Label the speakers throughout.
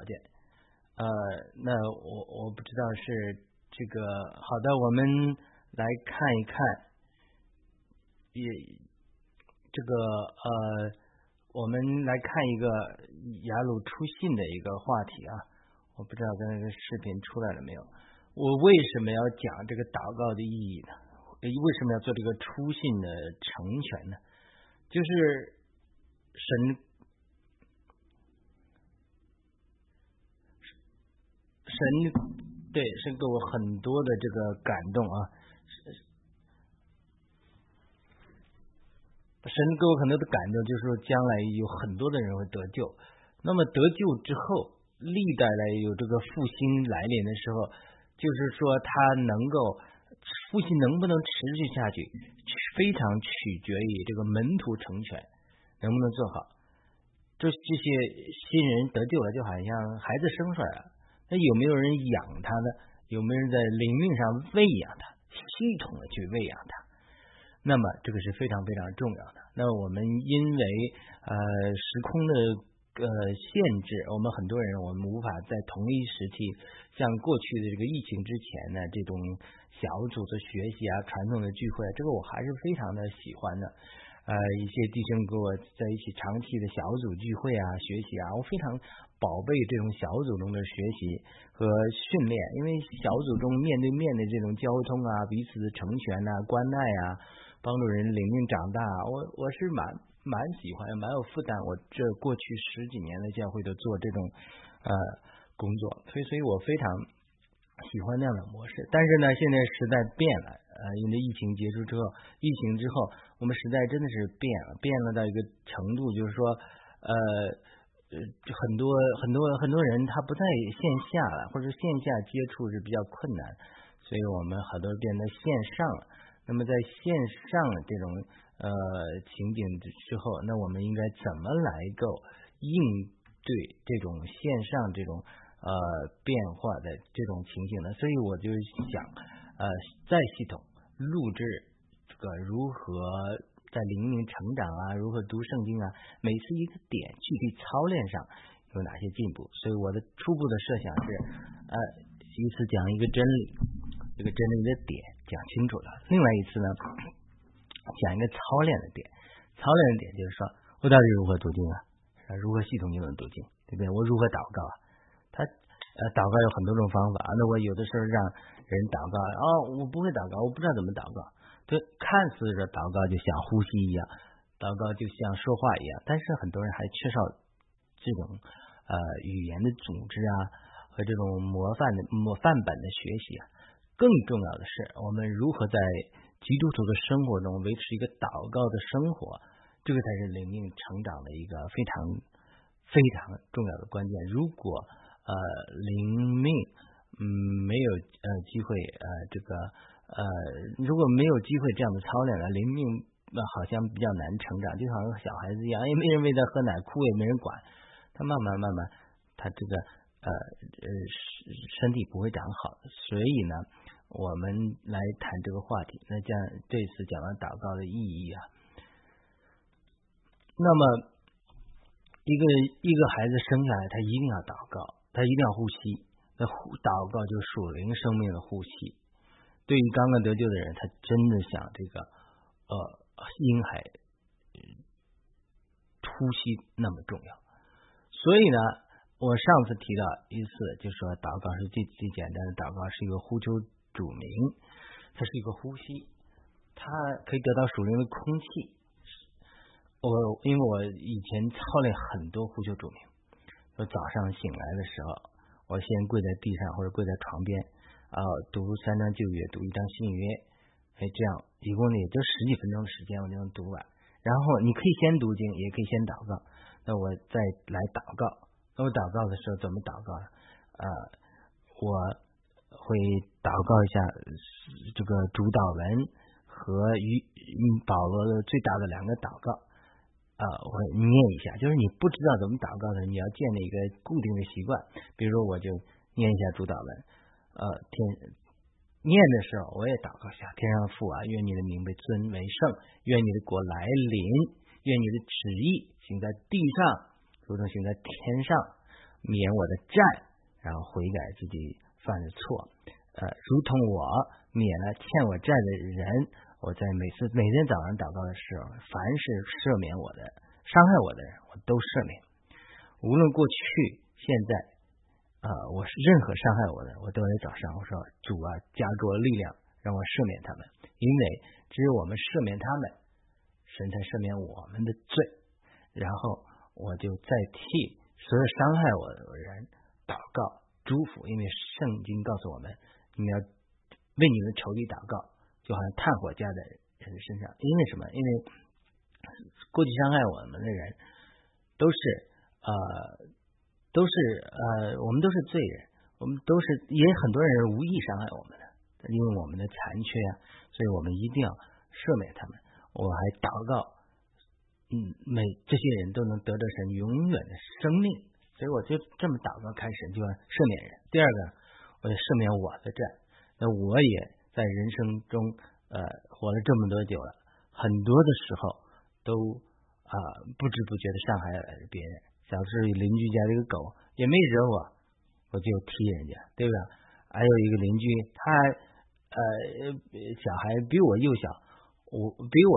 Speaker 1: 条件。呃，那我我不知道是这个好的，我们来看一看，也这个呃，我们来看一个雅鲁出信的一个话题啊。我不知道刚才个视频出来了没有？我为什么要讲这个祷告的意义呢？为什么要做这个出信的成全呢？就是神。神对神给我很多的这个感动啊，神给我很多的感动，就是说将来有很多的人会得救。那么得救之后，历代来有这个复兴来临的时候，就是说他能够复兴能不能持续下去，非常取决于这个门徒成全能不能做好。这这些新人得救了，就好像孩子生出来了。那有没有人养他呢？有没有人在灵命上喂养他，系统的去喂养他？那么这个是非常非常重要的。那我们因为呃时空的呃限制，我们很多人我们无法在同一时期，像过去的这个疫情之前呢，这种小组的学习啊，传统的聚会，这个我还是非常的喜欢的。呃，一些弟兄跟我在一起长期的小组聚会啊，学习啊，我非常宝贝这种小组中的学习和训练，因为小组中面对面的这种交通啊，彼此的成全呐，关爱啊，帮助人灵命长大，我我是蛮蛮喜欢，蛮有负担。我这过去十几年的教会都做这种呃工作，所以所以我非常喜欢那样的模式。但是呢，现在时代变了。呃，因为疫情结束之后，疫情之后，我们时代真的是变了，变了到一个程度，就是说，呃呃，很多很多很多人他不在线下了，或者线下接触是比较困难，所以我们好多变得线上了。那么在线上这种呃情景之之后，那我们应该怎么来够应对这种线上这种呃变化的这种情景呢？所以我就想呃再系统。录制个如何在灵命成长啊，如何读圣经啊，每次一个点具体操练上有哪些进步？所以我的初步的设想是，呃，一次讲一个真理，这个真理的点讲清楚了；另外一次呢，讲一个操练的点，操练的点就是说我到底如何读经啊？如何系统性的读经，对不对？我如何祷告啊？他呃，祷告有很多种方法，那我有的时候让。人祷告哦，我不会祷告，我不知道怎么祷告。这，看似是祷告就像呼吸一样，祷告就像说话一样，但是很多人还缺少这种呃语言的组织啊和这种模范的模范本的学习啊。更重要的是，我们如何在基督徒的生活中维持一个祷告的生活，这个才是灵命成长的一个非常非常重要的关键。如果呃灵命。嗯，没有呃机会呃这个呃如果没有机会这样的操练了，灵命那好像比较难成长，就好像小孩子一样，也没人喂他喝奶，哭也没人管，他慢慢慢慢他这个呃呃身体不会长好，所以呢，我们来谈这个话题。那这样这次讲了祷告的意义啊，那么一个一个孩子生下来，他一定要祷告，他一定要呼吸。那呼祷告就属灵生命的呼吸。对于刚刚得救的人，他真的想这个呃婴孩呼吸那么重要。所以呢，我上次提到一次，就说祷告是最最简单的祷告，是一个呼求主名，它是一个呼吸，它可以得到属灵的空气。我因为我以前操练很多呼求主名，我早上醒来的时候。我先跪在地上或者跪在床边，啊，读三章旧约，读一章新约，哎，这样一共呢也就十几分钟的时间，我就能读完。然后你可以先读经，也可以先祷告。那我再来祷告。那我祷告的时候怎么祷告呢？啊，我会祷告一下这个主导文和与保罗的最大的两个祷告。啊，我念一下，就是你不知道怎么祷告的，你要建立一个固定的习惯。比如说，我就念一下主导文，呃，天念的时候我也祷告一下，天上父啊，愿你的名被尊为圣，愿你的国来临，愿你的旨意行在地上，如同行在天上。免我的债，然后悔改自己犯的错，呃，如同我免了欠我债的人，我在每次每天早上祷告的时候，凡是赦免我的、伤害我的人，我都赦免。无论过去、现在，啊，我是任何伤害我的，我都在早上我说主啊，加给我力量，让我赦免他们，因为只有我们赦免他们，神才赦免我们的罪。然后我就再替。所有伤害我的人祷告祝福，因为圣经告诉我们，你要为你的仇敌祷告，就好像炭火加在人的身上。因为什么？因为过去伤害我们的人都是呃都是呃我们都是罪人，我们都是也很多人是无意伤害我们的，因为我们的残缺啊，所以我们一定要赦免他们。我还祷告。嗯，每这些人都能得到神永远的生命，所以我就这么祷告，开始就要赦免人。第二个，我要赦免我的债。那我也在人生中呃活了这么多久了，很多的时候都啊不知不觉的伤害了别人。小时候邻居家的一个狗也没惹我，我就踢人家，对吧？还有一个邻居，他呃小孩比我幼小。我比我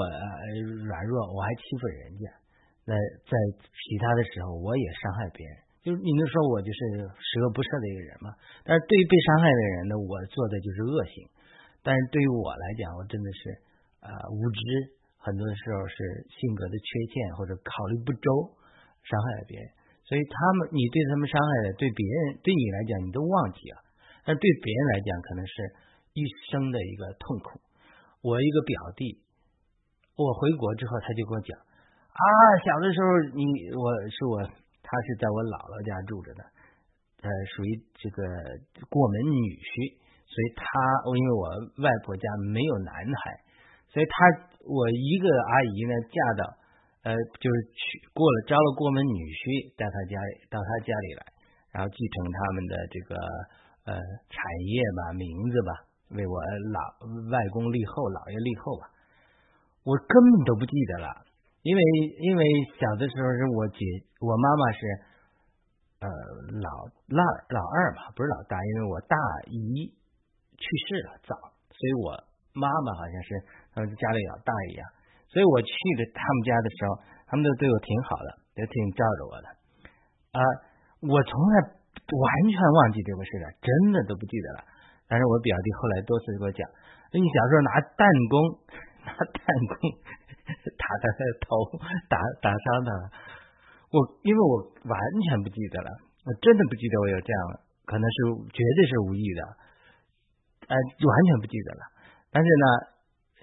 Speaker 1: 软弱，我还欺负人家。那在其他的时候，我也伤害别人。就是你能说我就是十恶不赦的一个人吗？但是对于被伤害的人呢，我做的就是恶行。但是对于我来讲，我真的是啊无知，很多时候是性格的缺陷或者考虑不周，伤害了别人。所以他们，你对他们伤害的，对别人对你来讲你都忘记了，但对别人来讲可能是一生的一个痛苦。我一个表弟。我回国之后，他就跟我讲啊，小的时候你我是我，他是在我姥姥家住着的，呃，属于这个过门女婿，所以他因为我外婆家没有男孩，所以他我一个阿姨呢嫁到呃就是娶过了招了过门女婿到他家里到他家里来，然后继承他们的这个呃产业吧名字吧，为我老外公立后姥爷立后吧。我根本都不记得了，因为因为小的时候是我姐，我妈妈是呃老二老二嘛，不是老大，因为我大姨去世了早，所以我妈妈好像是他们家里老大一样，所以我去的他们家的时候，他们都对我挺好的，也挺照着我的啊，我从来完全忘记这个事了，真的都不记得了。但是我表弟后来多次给我讲，你小时候拿弹弓。拿弹弓 打他的头，打打伤他了。我因为我完全不记得了，我真的不记得我有这样，可能是绝对是无意的，呃，完全不记得了。但是呢，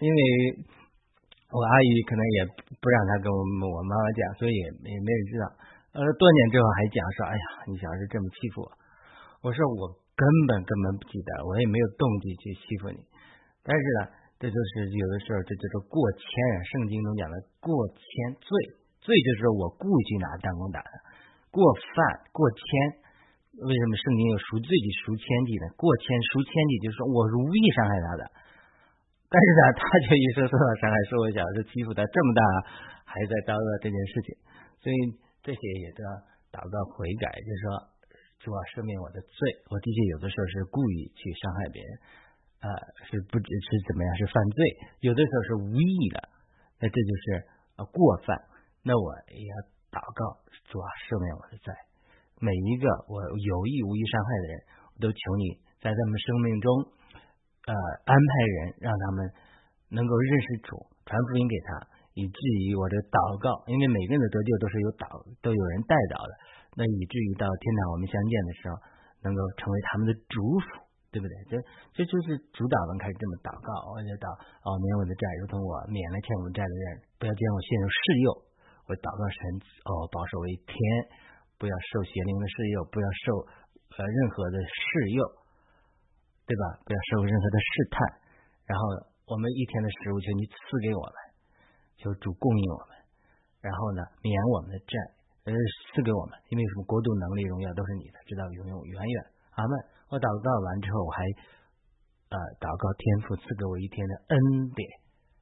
Speaker 1: 因为我阿姨可能也不让他跟我我妈妈讲，所以也没人知道。呃，多年之后还讲说，哎呀，你小时候这么欺负我。我说我根本根本不记得，我也没有动机去欺负你。但是呢。这就是有的时候，这叫做过谦啊。圣经中讲的过谦罪，罪就是我故意去拿弹弓打的。过犯过谦，为什么圣经有赎罪的赎千计呢？过谦赎千计就是说我无意伤害他的，但是呢，他却一直受到伤害，说我小时候欺负他这么大，还在遭到这件事情。所以这些也都要祷告悔改，就是说主啊赦免我的罪，我的确有的时候是故意去伤害别人。啊，是不只是怎么样，是犯罪，有的时候是无意的，那这就是呃过犯。那我也要祷告，主啊，赦免我的罪。每一个我有意无意伤害的人，我都求你在他们生命中呃安排人，让他们能够认识主，传福音给他，以至于我的祷告，因为每个人的得救都是有祷，都有人带导的，那以至于到天堂我们相见的时候，能够成为他们的主辅。对不对？这这就是主导文开始这么祷告，我就祷哦，免我的债，如同我免了欠我债的人，不要见我陷入试诱。我祷告神哦，保守为天，不要受邪灵的试诱，不要受呃任何的试诱，对吧？不要受任何的试探。然后我们一天的食物，求你赐给我们，求主供应我们。然后呢，免我们的债，呃，赐给我们，因为什么？国度、能力、荣耀都是你的，直到永永远远。阿门。我祷告完之后，我还呃祷告天父赐给我一天的恩典，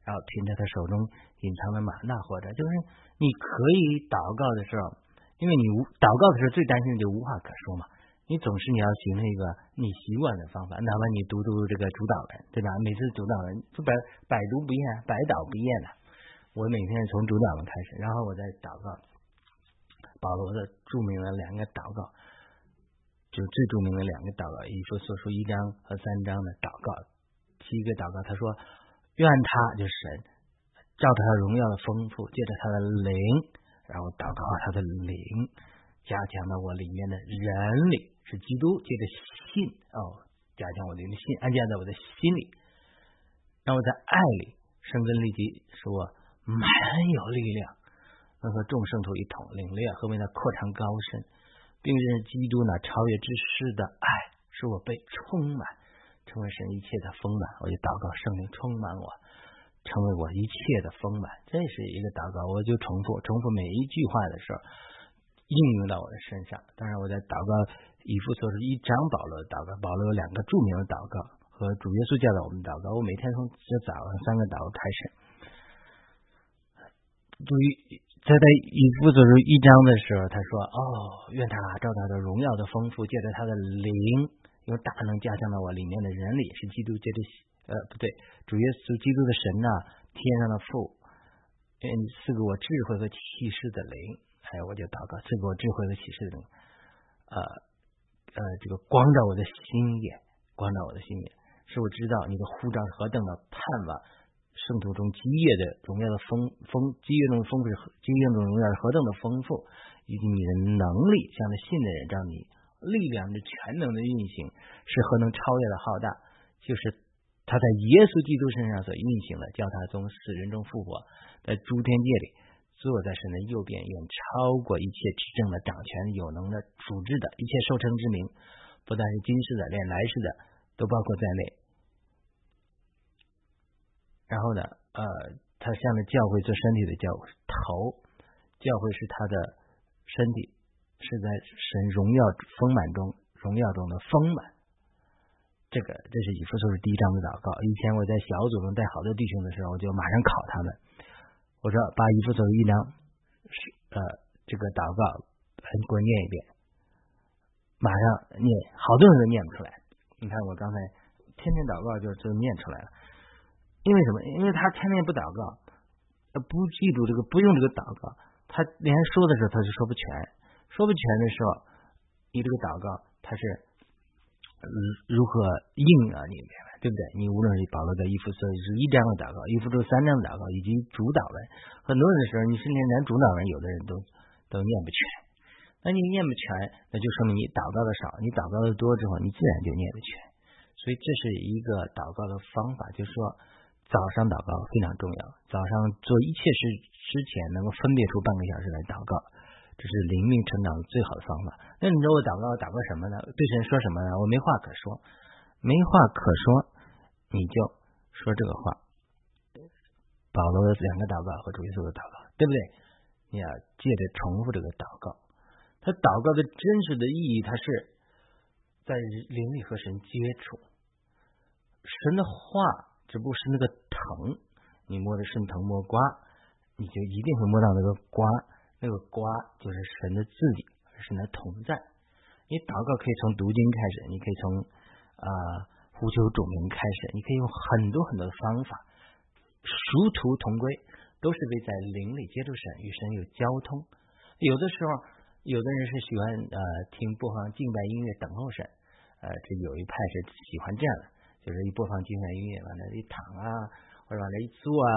Speaker 1: 然后凭着他手中隐藏的玛纳，活着就是你可以祷告的时候，因为你无祷告的时候最担心的就无话可说嘛。你总是你要形成一个你习惯的方法，哪怕你读读这个主导文，对吧？每次主导文就百百读不厌，百导不厌的。我每天从主导文开始，然后我再祷告。保罗的著名的两个祷告，就最著名的两个祷告，一说所说一章和三章的祷告。第一个祷告，他说：“愿他就神，照着他荣耀的丰富，借着他的灵，然后祷告他的灵，加强了我里面的人里。”是基督借着信哦，加强我的信，安建在我的心里，让我在爱里生根立基，使我满有力量，能和众圣徒一同领略和为他扩张高深，并认识基督那超越之事的爱，使我被充满，成为神一切的丰满。我就祷告圣灵充满我，成为我一切的丰满。这是一个祷告，我就重复重复每一句话的时候。应用到我的身上。当然，我在祷告以弗所是一张保罗的祷告，保罗有两个著名的祷告和主耶稣教导我们祷告。我每天从这早上三个祷告开始。注意，在在以弗所是一章的时候，他说：“哦，愿他照他的荣耀的丰富，借着他的灵，用大能加强到我里面的人里，是基督借着呃不对，主耶稣基督的神呐，天上的父，嗯，赐给我智慧和启示的灵。”还有，我就祷告，赐给我智慧和启示的灵，呃呃，这个光照我的心眼，光照我的心眼，使我知道你的护照何等的盼望，圣徒中基业的荣耀的丰丰，基业中丰富，基业中荣耀何等的丰富，以及你的能力，向着信的人，让你力量的全能的运行是何能超越的浩大，就是他在耶稣基督身上所运行的，叫他从死人中复活，在诸天界里。坐在神的右边，远超过一切执政的、掌权有能的、主治的一切受称之名，不但是今世的，连来世的都包括在内。然后呢，呃，他向着教会做身体的教头，教会是他的身体，是在神荣耀丰满中、荣耀中的丰满。这个这是以弗所是第一章的祷告。以前我在小组中带好多弟兄的时候，我就马上考他们。我说把一幅走一张，是呃这个祷告，给我念一遍，马上念，好多人都念不出来。你看我刚才天天祷告就就念出来了，因为什么？因为他天天不祷告，不记住这个，不用这个祷告，他连说的时候他就说不全，说不全的时候，你这个祷告他是如何应啊？你？对不对？你无论是保罗的一幅是一章的祷告，一幅是三章的祷告，以及主导文，很多人的时候，你甚至连主导文，有的人都都念不全。那你念不全，那就说明你祷告的少。你祷告的多之后，你自然就念得全。所以这是一个祷告的方法，就是说早上祷告非常重要。早上做一切事之前，能够分别出半个小时来祷告，这是灵命成长的最好的方法。那你说我祷告祷告什么呢？对神说什么呢？我没话可说。没话可说，你就说这个话。保罗的两个祷告和主耶稣的祷告，对不对？你要借着重复这个祷告，他祷告的真实的意义，他是在灵里和神接触。神的话只不过是那个藤，你摸着顺藤摸瓜，你就一定会摸到那个瓜，那个瓜就是神的字体，神的同在。你祷告可以从读经开始，你可以从。啊，呼求主名开始，你可以用很多很多的方法，殊途同归，都是为在灵里接触神，与神有交通。有的时候，有的人是喜欢呃听播放敬拜音乐等候神，呃，这有一派是喜欢这样的，就是一播放敬拜音乐，往那一躺啊，或者往那一坐啊，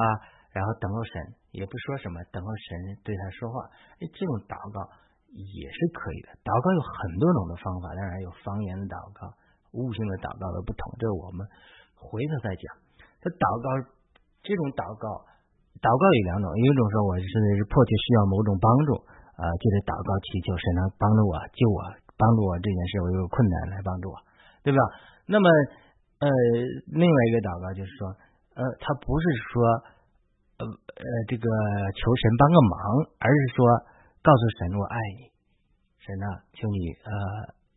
Speaker 1: 然后等候神，也不说什么，等候神对他说话。哎，这种祷告也是可以的。祷告有很多种的方法，当然有方言的祷告。悟性的祷告的不同，这我们回头再讲。这祷告，这种祷告，祷告有两种，一种说我是是迫切需要某种帮助，啊，就是祷告祈求神能帮助我、救我、帮助我这件事，我有困难来帮助我，对吧？那么，呃，另外一个祷告就是说，呃，他不是说，呃呃，这个求神帮个忙，而是说告诉神我爱你，神啊，求你呃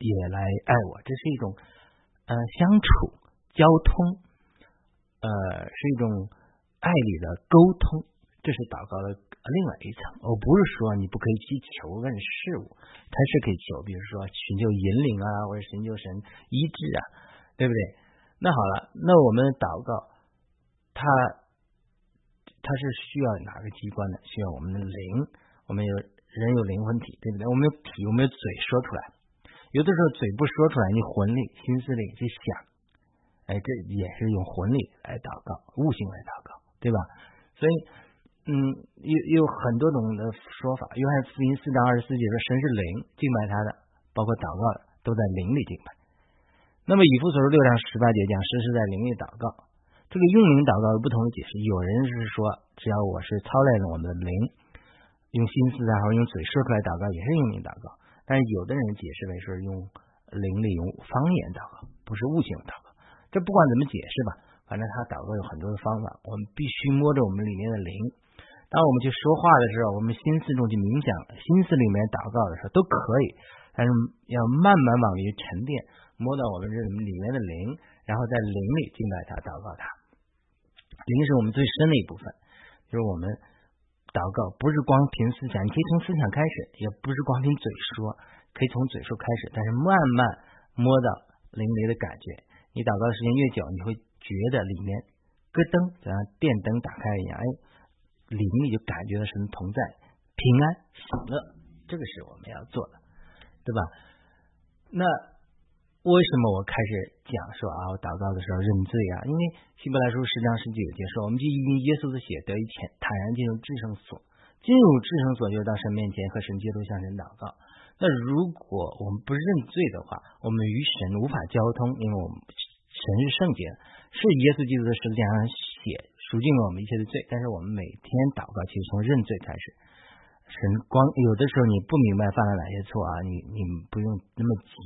Speaker 1: 也来爱我，这是一种。呃，相处、交通，呃，是一种爱里的沟通，这是祷告的另外一层。我不是说你不可以去求问事物，它是可以求，比如说寻求引领啊，或者寻求神医治啊，对不对？那好了，那我们祷告，它它是需要哪个机关呢？需要我们的灵，我们有人有灵魂体，对不对？我们有体，我们有嘴说出来。有的时候嘴不说出来，你魂力、心思里去想，哎，这也是用魂力来祷告，悟性来祷告，对吧？所以，嗯，有有很多种的说法。约翰福音四章二十四节说，神是灵，敬拜他的，包括祷告的，都在灵里敬拜。那么以弗所书六章十八节讲，神是在灵里祷告。这个用灵祷告有不同的解释。有人是说，只要我是操练了我们的灵，用心思然后用嘴说出来祷告，也是用灵祷告。但是有的人解释为是用灵力用方言祷告，不是悟性祷告。这不管怎么解释吧，反正他祷告有很多的方法。我们必须摸着我们里面的灵。当我们去说话的时候，我们心思中去冥想，心思里面祷告的时候都可以，但是要慢慢往里沉淀，摸到我们这里面的灵，然后在灵里敬拜他，祷告他。灵是我们最深的一部分，就是我们。祷告不是光凭思想，你可以从思想开始，也不是光凭嘴说，可以从嘴说开始，但是慢慢摸到灵里的感觉。你祷告的时间越久，你会觉得里面咯噔，就像电灯打开一样，哎，里面就感觉到神同在，平安喜乐，这个是我们要做的，对吧？那。为什么我开始讲说啊？我祷告的时候认罪啊？因为希伯来书十章十九节说，我们就因耶稣的血得以坦坦然进入至圣所，进入至圣所就是到神面前和神接触向神祷告。那如果我们不认罪的话，我们与神无法交通，因为我们神是圣洁的，是耶稣基督的十字架上血赎尽了我们一切的罪。但是我们每天祷告，其实从认罪开始。神光有的时候你不明白犯了哪些错啊，你你不用那么急。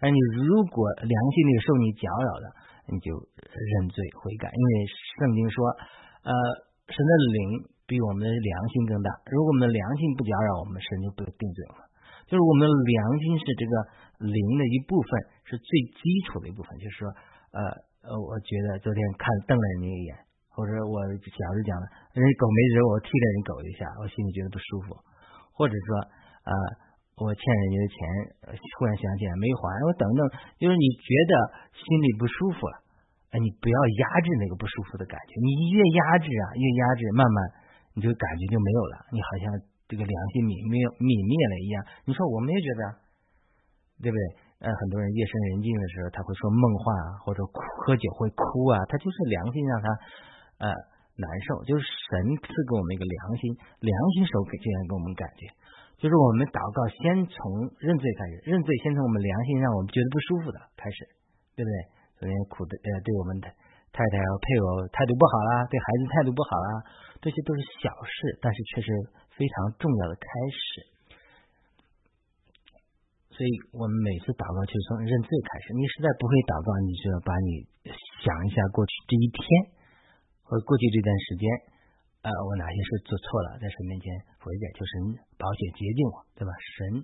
Speaker 1: 但你如果良心里受你搅扰的，你就认罪悔改。因为圣经说，呃，神的灵比我们的良心更大。如果我们的良心不搅扰我们，神就不定罪了。就是我们的良心是这个灵的一部分，是最基础的一部分。就是说，呃呃，我觉得昨天看瞪了你一眼。或者我小时讲了，人狗没惹我，踢了人狗一下，我心里觉得不舒服。或者说，呃，我欠人家的钱，忽然想起来没还，我等等，就是你觉得心里不舒服了，哎，你不要压制那个不舒服的感觉，你越压制啊，越压制，慢慢你这个感觉就没有了，你好像这个良心泯灭泯灭了一样。你说我们也觉得，对不对？呃，很多人夜深人静的时候，他会说梦话，或者喝酒会哭啊，他就是良心让他。呃，难受就是神赐给我们一个良心，良心手给这样给我们感觉，就是我们祷告先从认罪开始，认罪先从我们良心让我们觉得不舒服的开始，对不对？昨天苦的呃，对我们的太太和配偶态度不好啦，对孩子态度不好啦，这些都是小事，但是却是非常重要的开始。所以我们每次祷告就是从认罪开始。你实在不会祷告，你就要把你想一下过去这一天。我过去这段时间，呃，我哪些事做错了，在神面前悔改，求神保险洁净我，对吧？神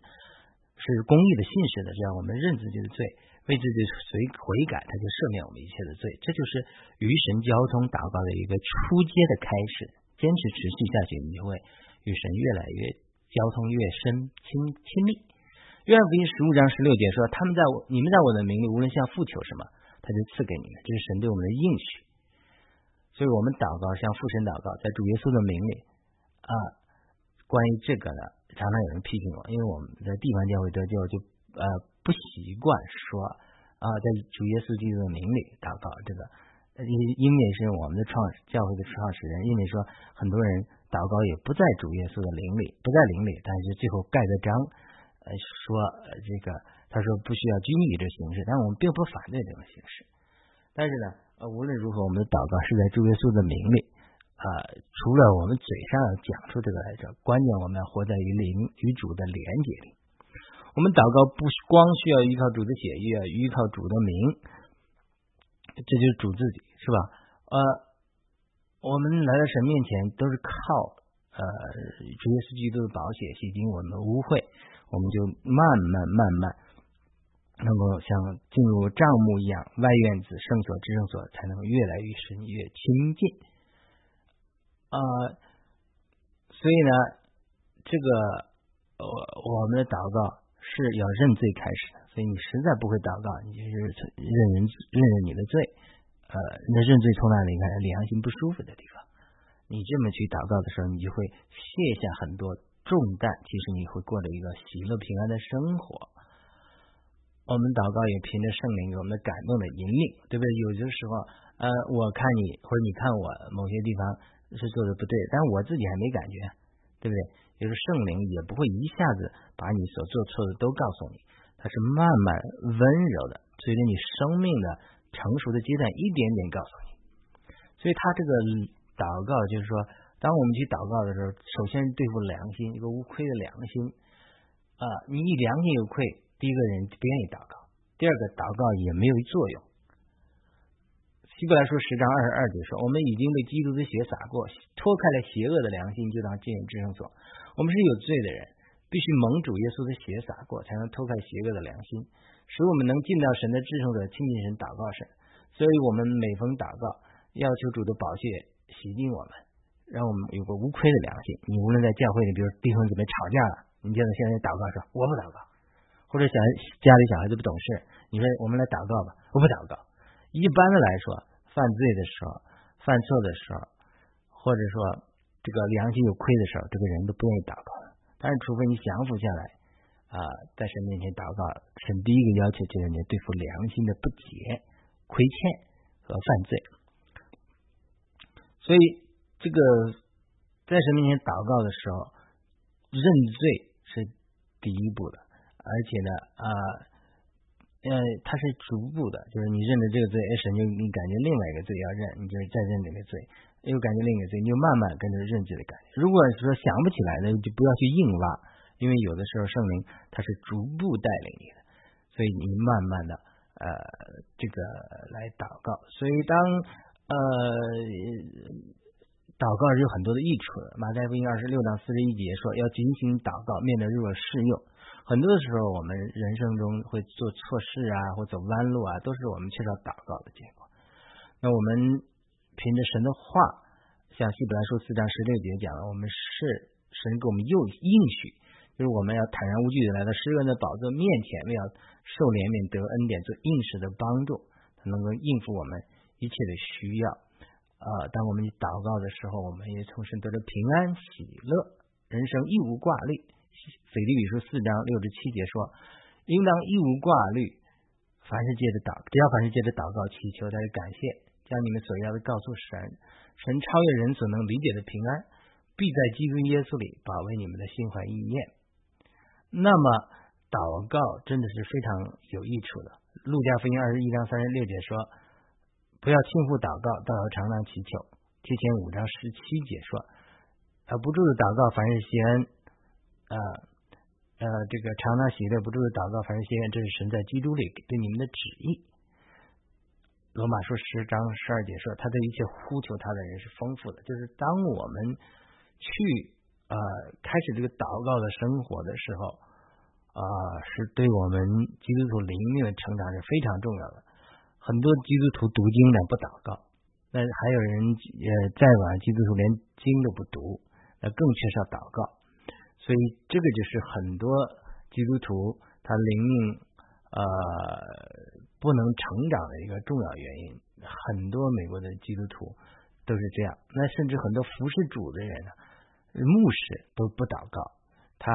Speaker 1: 是公义的、信实的，这样我们认自己的罪，为自己随悔改，他就赦免我们一切的罪。这就是与神交通祷告的一个初阶的开始。坚持持续下去，你就会与神越来越交通越深、亲亲密。约翰福音十五章十六节说：“他们在我，你们在我的名里，无论向父求什么，他就赐给你们。”这是神对我们的应许。所以我们祷告，向父神祷告，在主耶稣的名里啊。关于这个呢，常常有人批评我，因为我们在地方教会得救，就呃不习惯说啊，在主耶稣基督的名里祷告。这个因因为是我们的创教会的创始人，因为说很多人祷告也不在主耶稣的灵里，不在灵里，但是最后盖个章，呃说这个他说不需要拘泥这形式，但我们并不反对这种形式，但是呢。呃，无论如何，我们的祷告是在主耶稣的名里啊。除了我们嘴上要讲出这个来着，关键我们要活在与灵与主的连接里。我们祷告不光需要依靠主的血，也要依靠主的名，这就是主自己，是吧？呃，我们来到神面前都是靠呃主耶稣基督的宝血洗净我们的污秽，我们就慢慢慢慢。能够像进入帐幕一样，外院子、圣所、至圣所，才能越来越深、越亲近。啊，所以呢，这个我我们的祷告是要认罪开始的。所以你实在不会祷告，你就是认人认认你的罪。呃，那认罪从哪里来？良心不舒服的地方。你这么去祷告的时候，你就会卸下很多重担。其实你会过着一个喜乐平安的生活。我们祷告也凭着圣灵给我们的感动的引领，对不对？有的时候，呃，我看你或者你看我某些地方是做的不对，但我自己还没感觉，对不对？就是圣灵也不会一下子把你所做错的都告诉你，它是慢慢温柔的，随着你生命的成熟的阶段，一点点告诉你。所以他这个祷告就是说，当我们去祷告的时候，首先对付良心，一个无愧的良心啊，你一良心有愧。第一个人不愿意祷告，第二个祷告也没有作用。希伯来书十章二十二节说：“我们已经被基督的血洒过，脱开了邪恶的良心，就当进入至圣所。我们是有罪的人，必须蒙主耶稣的血洒过，才能脱开邪恶的良心，使我们能进到神的至圣所，亲近神，祷告神。所以，我们每逢祷告，要求主的宝血洗净我们，让我们有个无愧的良心。你无论在教会里，比如弟兄姊妹吵架了，你见到现在祷告说：我不祷告。”或者小家里小孩子不懂事，你说我们来祷告吧，我不祷告。一般的来说，犯罪的时候、犯错的时候，或者说这个良心有亏的时候，这个人都不愿意祷告。但是，除非你降服下来啊，在神面前祷告，神第一个要求就是你对付良心的不洁、亏欠和犯罪。所以，这个在神面前祷告的时候，认罪是第一步的。而且呢，啊，呃，它是逐步的，就是你认了这个罪，哎，神就你感觉另外一个罪要认，你就再认这个罪，又感觉另一个罪，你就慢慢跟着认罪的感觉。如果说想不起来呢，就不要去硬挖，因为有的时候圣灵它是逐步带领你的，所以你慢慢的呃这个来祷告。所以当呃祷告有很多的益处的。马太福音二十六章四十一节说，要警醒祷告，免得入了试用。很多的时候，我们人生中会做错事啊，或走弯路啊，都是我们缺少祷告的结果。那我们凭着神的话，像希伯来书四章十六节讲了，我们是神给我们又应许，就是我们要坦然无惧的来到施恩的宝座面前，为要受怜悯得恩典，做应时的帮助，他能够应付我们一切的需要。啊，当我们祷告的时候，我们也从神得着平安喜乐，人生一无挂虑。腓立比书四章六至七节说：“应当一无挂虑，凡是借着祷，只要凡是借着祷告祈求，他就感谢，将你们所要的告诉神，神超越人所能理解的平安，必在基督耶稣里保卫你们的心怀意念。”那么，祷告真的是非常有益处的。路加福音二十一章三十六节说：“不要轻忽祷告，倒要常常祈求。”提前五章十七节说：“啊，不住的祷告，凡是谢恩。”呃呃，这个常常喜乐不住的祷告，凡人心愿，这是神在基督里对你们的旨意。罗马书十章十二节说，他对一切呼求他的人是丰富的。就是当我们去呃开始这个祷告的生活的时候，啊，是对我们基督徒灵命的成长是非常重要的。很多基督徒读经呢不祷告，那还有人呃再晚基督徒连经都不读，那更缺少祷告。所以，这个就是很多基督徒他灵命呃不能成长的一个重要原因。很多美国的基督徒都是这样。那甚至很多服侍主的人呢，牧师都不祷告。他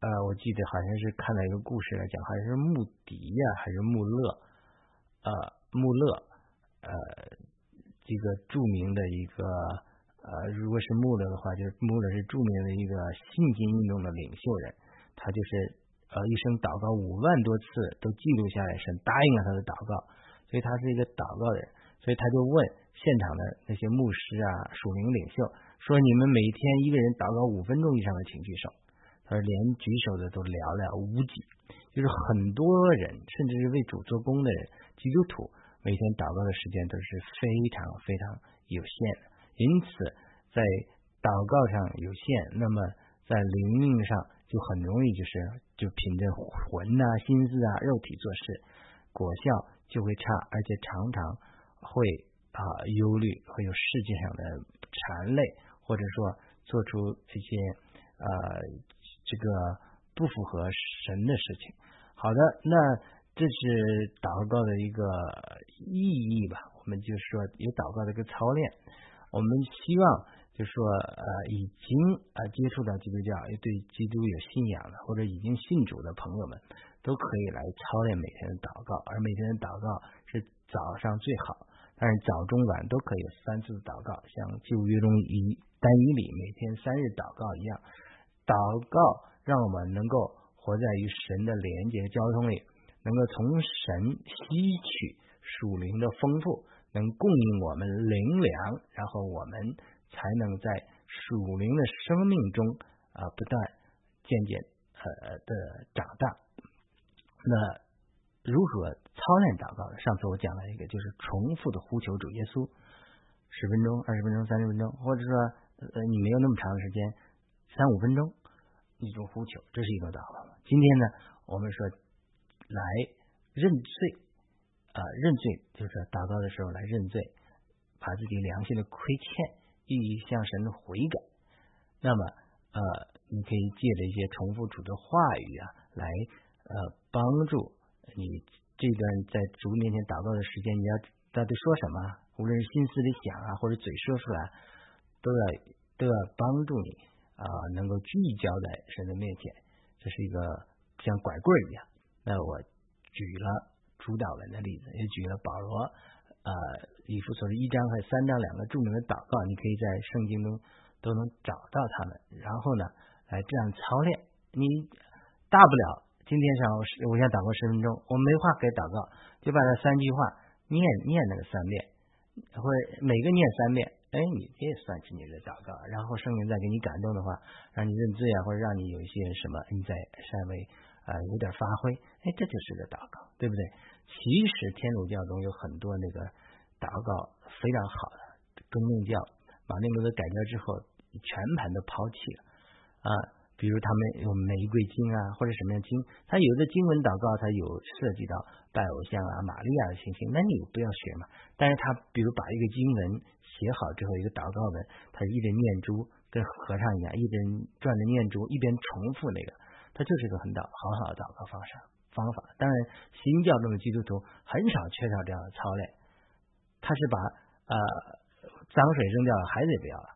Speaker 1: 呃，我记得好像是看到一个故事来讲，好像是穆迪呀，还是穆勒呃穆勒呃这个著名的一个。呃，如果是穆勒的话，就是穆勒是著名的一个信心运动的领袖人，他就是呃一生祷告五万多次都记录下来，神答应了他的祷告，所以他是一个祷告人，所以他就问现场的那些牧师啊、属灵领袖说：“你们每天一个人祷告五分钟以上的，请举手。”他说：“连举手的都寥寥无几，就是很多人，甚至是为主做工的人，基督徒每天祷告的时间都是非常非常有限的。”因此，在祷告上有限，那么在灵命上就很容易就是就凭着魂呐、心思啊、肉体做事，果效就会差，而且常常会啊忧虑，会有世界上的缠累，或者说做出一些呃这个不符合神的事情。好的，那这是祷告的一个意义吧？我们就说有祷告的一个操练。我们希望就是说呃已经啊接触到基督教，对基督有信仰的，或者已经信主的朋友们，都可以来操练每天的祷告。而每天的祷告是早上最好。但是早中晚都可以三次祷告，像旧约中一单一里每天三日祷告一样，祷告让我们能够活在与神的连接交通里，能够从神吸取属灵的丰富，能供应我们灵粮，然后我们才能在属灵的生命中啊不断渐渐呃的长大。那。如何操练祷告？上次我讲了一个，就是重复的呼求主耶稣，十分钟、二十分钟、三十分钟，或者说呃你没有那么长的时间，三五分钟一种呼求，这是一种祷告。今天呢，我们说来认罪啊，认罪就是祷告的时候来认罪，把自己良心的亏欠一一向神的悔改。那么呃，你可以借着一些重复主的话语啊，来呃帮助。你这段在主面前祷告的时间，你要到底说什么？无论是心思里想啊，或者嘴说出来，都要都要帮助你啊，能够聚焦在神的面前。这是一个像拐棍一样。那我举了主导文的例子，也举了保罗呃以弗所的一章和三章两个著名的祷告，你可以在圣经中都能找到他们。然后呢，来这样操练，你大不了。今天上午我想祷告十分钟，我没话可以祷告，就把这三句话念念那个三遍，或者每个念三遍，哎，你这也算是你的祷告。然后圣灵再给你感动的话，让你认罪啊，或者让你有一些什么，你在稍微啊有点发挥，哎，这就是个祷告，对不对？其实天主教中有很多那个祷告非常好的，更正教马内罗的改革之后，全盘都抛弃了啊。比如他们用玫瑰经啊，或者什么样经，他有的经文祷告，他有涉及到拜偶像啊、玛利亚的情形，那你不要学嘛。但是他比如把一个经文写好之后，一个祷告文，他一边念珠，跟和尚一样，一边转着念珠，一边重复那个，他就是一个很祷很好的祷告方式方法。当然，新教中的基督徒很少缺少这样的操练，他是把呃脏水扔掉了，孩子也不要了。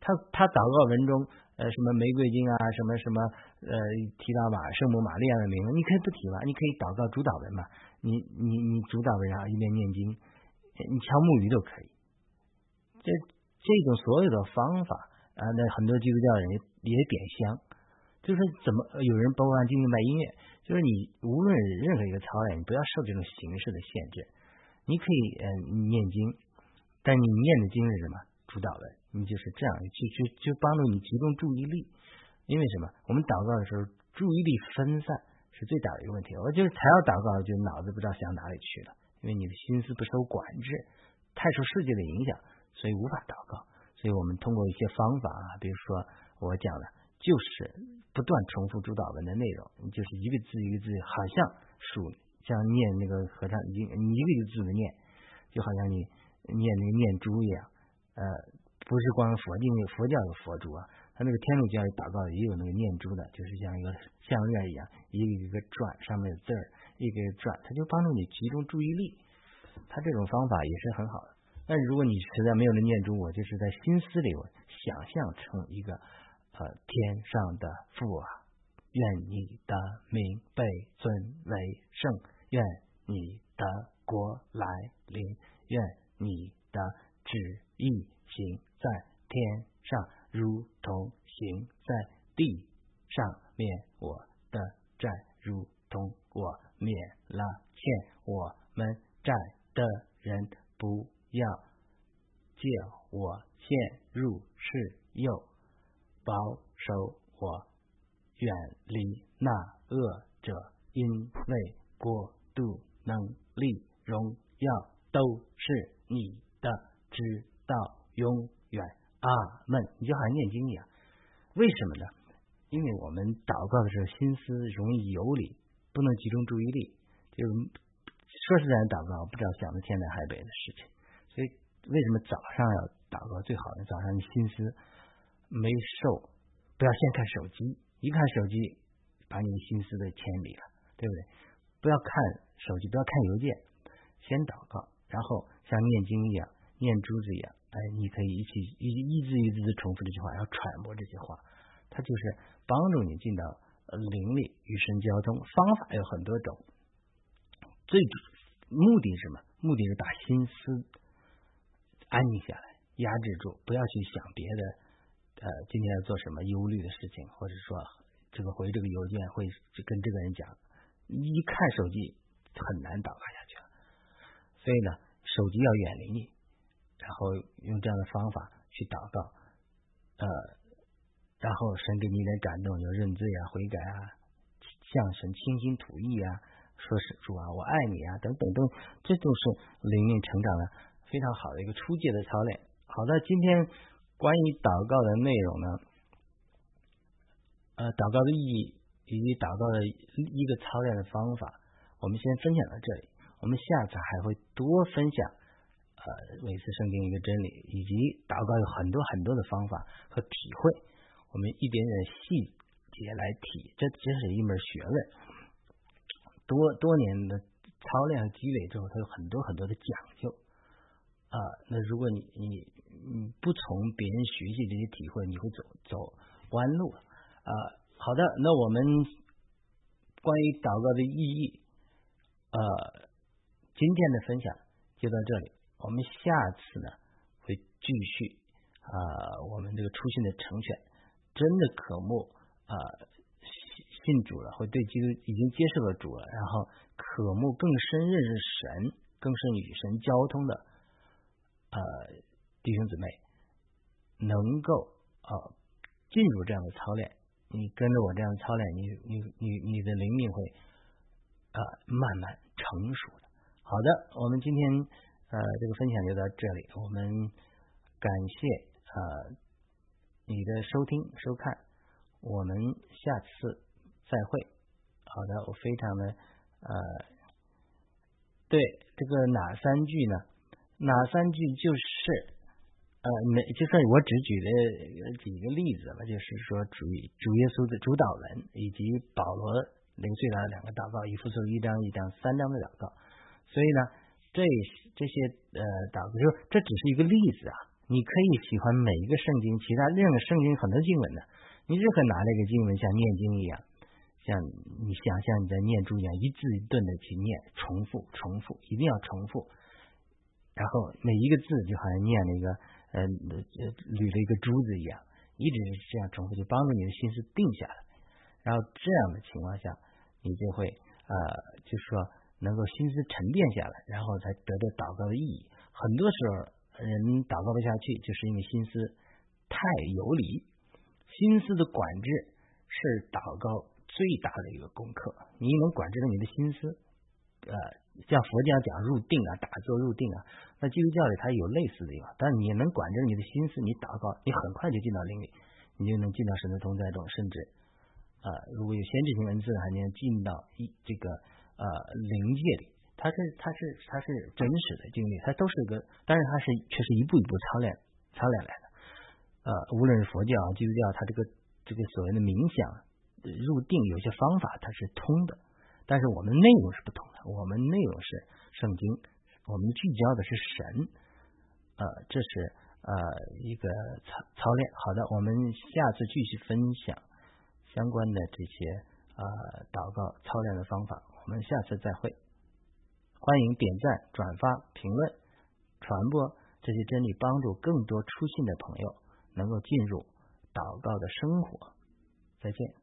Speaker 1: 他他祷告文中。呃，什么玫瑰经啊，什么什么，呃，提到马圣母玛利亚的名字，你可以不提嘛，你可以祷告主导文嘛，你你你主导文啊，一边念经，你敲木鱼都可以。这这种所有的方法啊，那很多基督教人也点香，就是怎么有人包括按经历卖音乐，就是你无论任何一个操练，你不要受这种形式的限制，你可以呃念经，但你念的经是什么？主导的。你就是这样，就就就帮助你集中注意力。因为什么？我们祷告的时候，注意力分散是最大的一个问题。我就是才要祷告，就脑子不知道想哪里去了，因为你的心思不受管制，太受世界的影响，所以无法祷告。所以我们通过一些方法啊，比如说我讲的，就是不断重复主导文的内容，就是一个字一个字，好像数像念那个和尚，你你一个一个字的念，就好像你念那个念珠一样，呃。不是光佛因为，佛教有佛珠啊，他那个天主教祷告也有那个念珠的，就是像一个项链一样，一个一个转，上面的字儿，一个一个转，它就帮助你集中注意力。他这种方法也是很好的。但如果你实在没有那念珠，我就是在心思里我想象成一个和天上的父啊，愿你的名被尊为圣，愿你的国来临，愿你的旨意行。在天上，如同行在地上面，我的债如同我免了欠我们债的人，不要借我陷入世诱，保守我远离那恶者，因为国度、能力、荣耀都是你的，直到永。远阿门，你就好像念经一样。为什么呢？因为我们祷告的时候，心思容易游离，不能集中注意力。就说实在的，祷告不知道想的天南海北的事情。所以，为什么早上要祷告最好呢？早上你心思没受，不要先看手机，一看手机，把你的心思都牵离了，对不对？不要看手机，不要看邮件，先祷告，然后像念经一样，念珠子一样，哎，你可以一起一一字一字的重复这句话，然后揣摩这些话，它就是帮助你进到灵里与神交通。方法有很多种，最目的是什么？目的是把心思安静下来，压制住，不要去想别的。呃，今天要做什么忧虑的事情，或者说这个回这个邮件会跟这个人讲，一看手机很难祷告下去了。所以呢，手机要远离你，然后用这样的方法去祷告，呃，然后神给你一点感动，有认罪啊、悔改啊、向神倾心吐意啊，说是主啊，我爱你啊，等等等，这都是灵命成长的非常好的一个初阶的操练。好的，今天。关于祷告的内容呢，呃，祷告的意义以及祷告的一个操练的方法，我们先分享到这里。我们下次还会多分享呃每次圣经一个真理，以及祷告有很多很多的方法和体会，我们一点点细节来体，这这是一门学问。多多年的操练和积累之后，它有很多很多的讲究。啊，那如果你你你不从别人学习这些体会，你会走走弯路啊。好的，那我们关于祷告的意义，呃，今天的分享就到这里。我们下次呢会继续啊，我们这个初心的成全，真的渴慕啊信主了，会对基督已经接受了主了，然后渴慕更深认识神，更深与神交通的。呃，弟兄姊妹，能够啊进入这样的操练，你跟着我这样的操练，你你你你的灵命会啊慢慢成熟的。好的，我们今天呃这个分享就到这里，我们感谢呃你的收听收看，我们下次再会。好的，我非常的呃对这个哪三句呢？哪三句就是呃，没就算我只举了几个例子吧，就是说主主耶稣的主导文，以及保罗零碎的两个祷告，一副书一章一章三章的祷告。所以呢，这这些呃祷告，就是这只是一个例子啊。你可以喜欢每一个圣经，其他任何圣经很多经文的，你任何拿那个经文像念经一样，像你想象你在念珠一样，一字一顿的去念，重复重复，一定要重复。然后每一个字就好像念了一个呃捋了一个珠子一样，一直是这样重复，就帮助你的心思定下来。然后这样的情况下，你就会呃，就是说能够心思沉淀下来，然后才得到祷告的意义。很多时候人祷告不下去，就是因为心思太游离。心思的管制是祷告最大的一个功课。你能管制了你的心思，呃。像佛教讲入定啊，打坐入定啊，那基督教里它有类似的地方，但你能管着你的心思，你祷告，你很快就进到灵里，你就能进到神的同在中，甚至啊，如果有先知性恩赐，还能进到一这个呃灵界里。它是它是它是真实的经历，它都是一个，但是它是却是一步一步操练操练来的。呃，无论是佛教啊、基督教，它这个这个所谓的冥想入定，有些方法它是通的。但是我们内容是不同的，我们内容是圣经，我们聚焦的是神，呃，这是呃一个操操练。好的，我们下次继续分享相关的这些呃祷告操练的方法。我们下次再会，欢迎点赞、转发、评论、传播这些真理，帮助更多出信的朋友能够进入祷告的生活。再见。